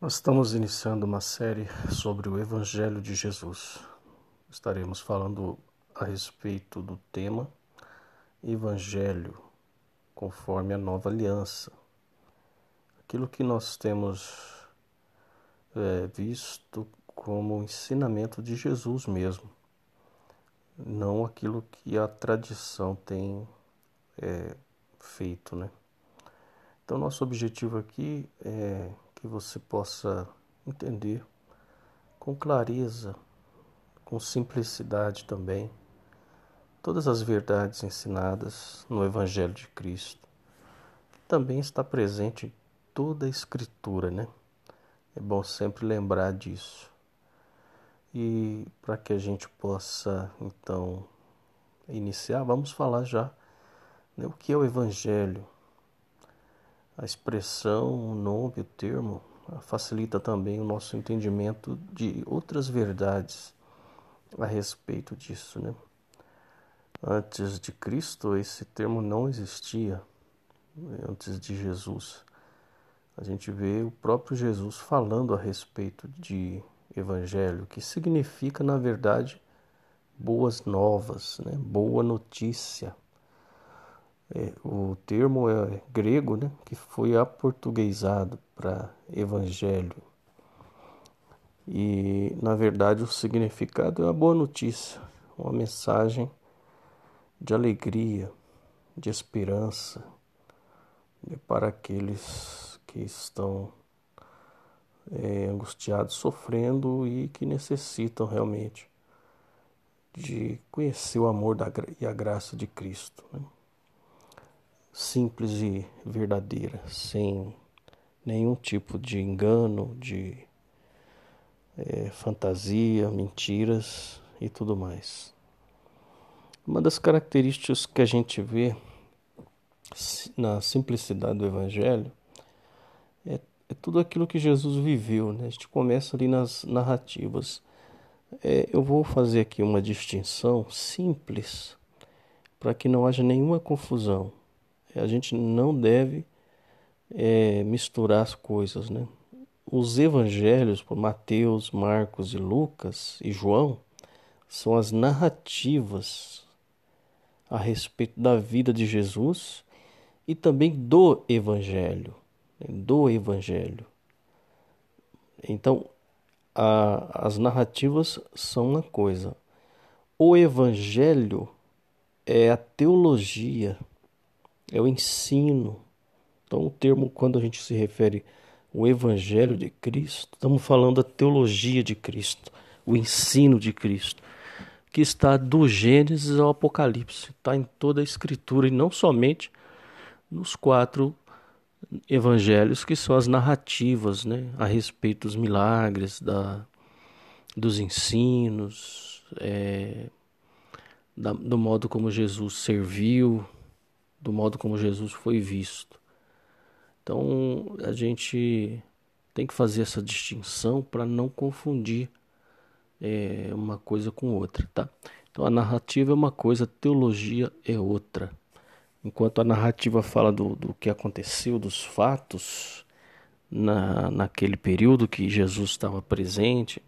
Nós estamos iniciando uma série sobre o Evangelho de Jesus. Estaremos falando a respeito do tema Evangelho, conforme a nova aliança. Aquilo que nós temos é, visto como ensinamento de Jesus mesmo, não aquilo que a tradição tem é, feito, né? Então, nosso objetivo aqui é que você possa entender com clareza, com simplicidade também, todas as verdades ensinadas no Evangelho de Cristo. Também está presente em toda a Escritura, né? É bom sempre lembrar disso. E para que a gente possa então iniciar, vamos falar já né, o que é o Evangelho a expressão, o nome, o termo facilita também o nosso entendimento de outras verdades a respeito disso, né? Antes de Cristo, esse termo não existia, antes de Jesus. A gente vê o próprio Jesus falando a respeito de evangelho, que significa, na verdade, boas novas, né? boa notícia. É, o termo é grego, né, que foi aportuguesado para evangelho. E, na verdade, o significado é a boa notícia, uma mensagem de alegria, de esperança né, para aqueles que estão é, angustiados, sofrendo e que necessitam realmente de conhecer o amor da, e a graça de Cristo. Né? Simples e verdadeira, sem nenhum tipo de engano, de é, fantasia, mentiras e tudo mais. Uma das características que a gente vê na simplicidade do Evangelho é, é tudo aquilo que Jesus viveu. Né? A gente começa ali nas narrativas. É, eu vou fazer aqui uma distinção simples para que não haja nenhuma confusão a gente não deve é, misturar as coisas, né? Os evangelhos, por Mateus, Marcos e Lucas e João, são as narrativas a respeito da vida de Jesus e também do evangelho, né? do evangelho. Então, a, as narrativas são uma coisa. O evangelho é a teologia é o ensino. Então, o termo, quando a gente se refere ao Evangelho de Cristo, estamos falando da teologia de Cristo, o ensino de Cristo, que está do Gênesis ao Apocalipse, está em toda a Escritura e não somente nos quatro evangelhos que são as narrativas né, a respeito dos milagres, da, dos ensinos, é, da, do modo como Jesus serviu, do modo como Jesus foi visto. Então a gente tem que fazer essa distinção para não confundir é, uma coisa com outra, tá? Então a narrativa é uma coisa, a teologia é outra. Enquanto a narrativa fala do, do que aconteceu, dos fatos na, naquele período que Jesus estava presente,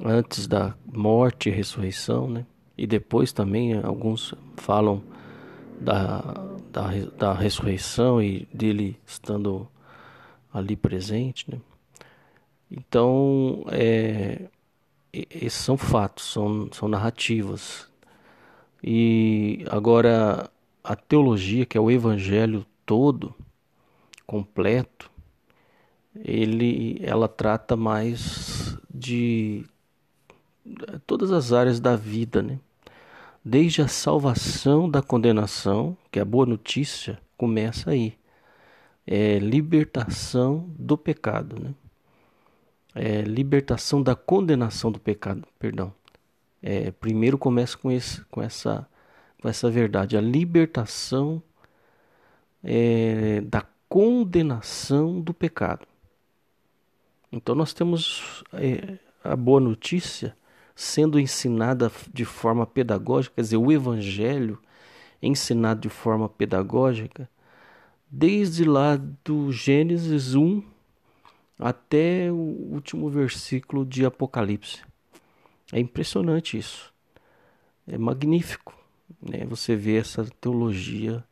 antes da morte e ressurreição, né? E depois também alguns falam da, da, da ressurreição e dele estando ali presente, né? Então, é, esses são fatos, são, são narrativas. E agora, a teologia, que é o evangelho todo, completo, ele, ela trata mais de todas as áreas da vida, né? Desde a salvação da condenação, que é a boa notícia, começa aí. É libertação do pecado, né? É libertação da condenação do pecado, perdão. É, primeiro começa com, esse, com, essa, com essa verdade, a libertação é, da condenação do pecado. Então nós temos é, a boa notícia sendo ensinada de forma pedagógica, quer dizer, o Evangelho ensinado de forma pedagógica, desde lá do Gênesis 1 até o último versículo de Apocalipse. É impressionante isso. É magnífico né? você vê essa teologia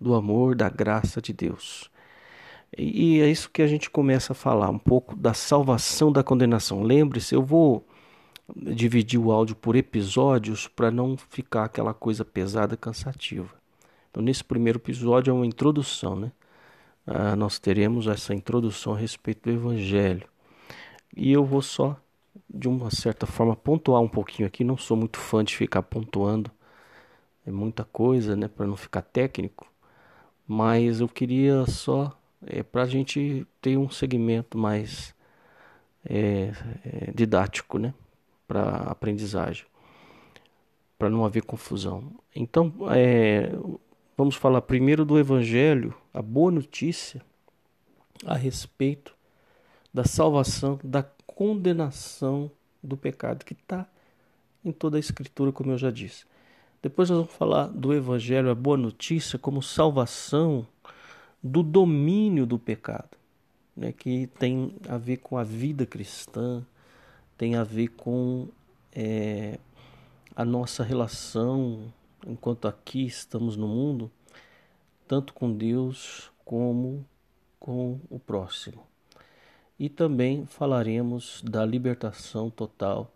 do amor, da graça de Deus. E é isso que a gente começa a falar, um pouco da salvação da condenação. Lembre-se, eu vou dividir o áudio por episódios para não ficar aquela coisa pesada, cansativa. Então, nesse primeiro episódio é uma introdução, né? Ah, nós teremos essa introdução a respeito do Evangelho. E eu vou só, de uma certa forma, pontuar um pouquinho aqui. Não sou muito fã de ficar pontuando, é muita coisa, né? Para não ficar técnico. Mas eu queria só, é, para a gente ter um segmento mais é, é, didático, né? Para aprendizagem, para não haver confusão. Então, é, Vamos falar primeiro do Evangelho, a boa notícia a respeito da salvação, da condenação do pecado que está em toda a Escritura, como eu já disse. Depois nós vamos falar do Evangelho, a boa notícia, como salvação do domínio do pecado, né, que tem a ver com a vida cristã, tem a ver com é, a nossa relação enquanto aqui estamos no mundo, tanto com Deus como com o próximo. E também falaremos da libertação total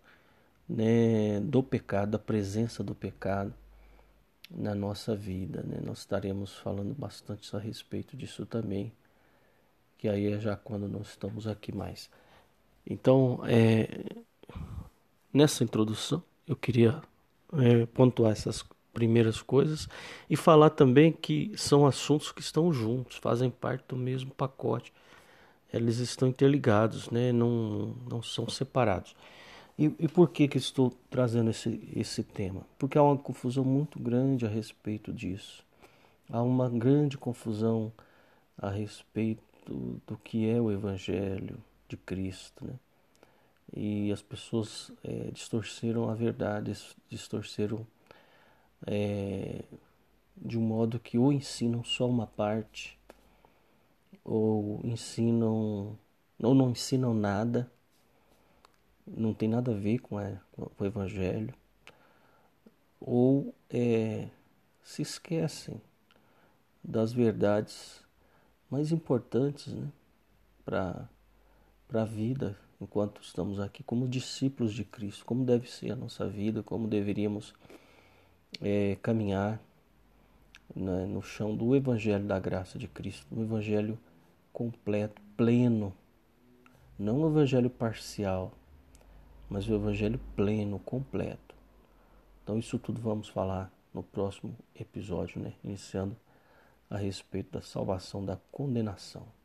né, do pecado, da presença do pecado na nossa vida. Né? Nós estaremos falando bastante a respeito disso também, que aí é já quando nós estamos aqui mais. Então, é, nessa introdução, eu queria é, pontuar essas primeiras coisas e falar também que são assuntos que estão juntos, fazem parte do mesmo pacote. Eles estão interligados, né? não, não são separados. E, e por que, que estou trazendo esse, esse tema? Porque há uma confusão muito grande a respeito disso. Há uma grande confusão a respeito do que é o Evangelho de Cristo. Né? E as pessoas é, distorceram a verdade, distorceram é, de um modo que ou ensinam só uma parte, ou ensinam, ou não ensinam nada, não tem nada a ver com, a, com o Evangelho, ou é, se esquecem das verdades mais importantes né, para a vida enquanto estamos aqui como discípulos de Cristo, como deve ser a nossa vida, como deveríamos é, caminhar né, no chão do Evangelho da graça de Cristo, um Evangelho completo, pleno, não um Evangelho parcial, mas o Evangelho pleno, completo. Então, isso tudo vamos falar no próximo episódio, né? iniciando a respeito da salvação da condenação.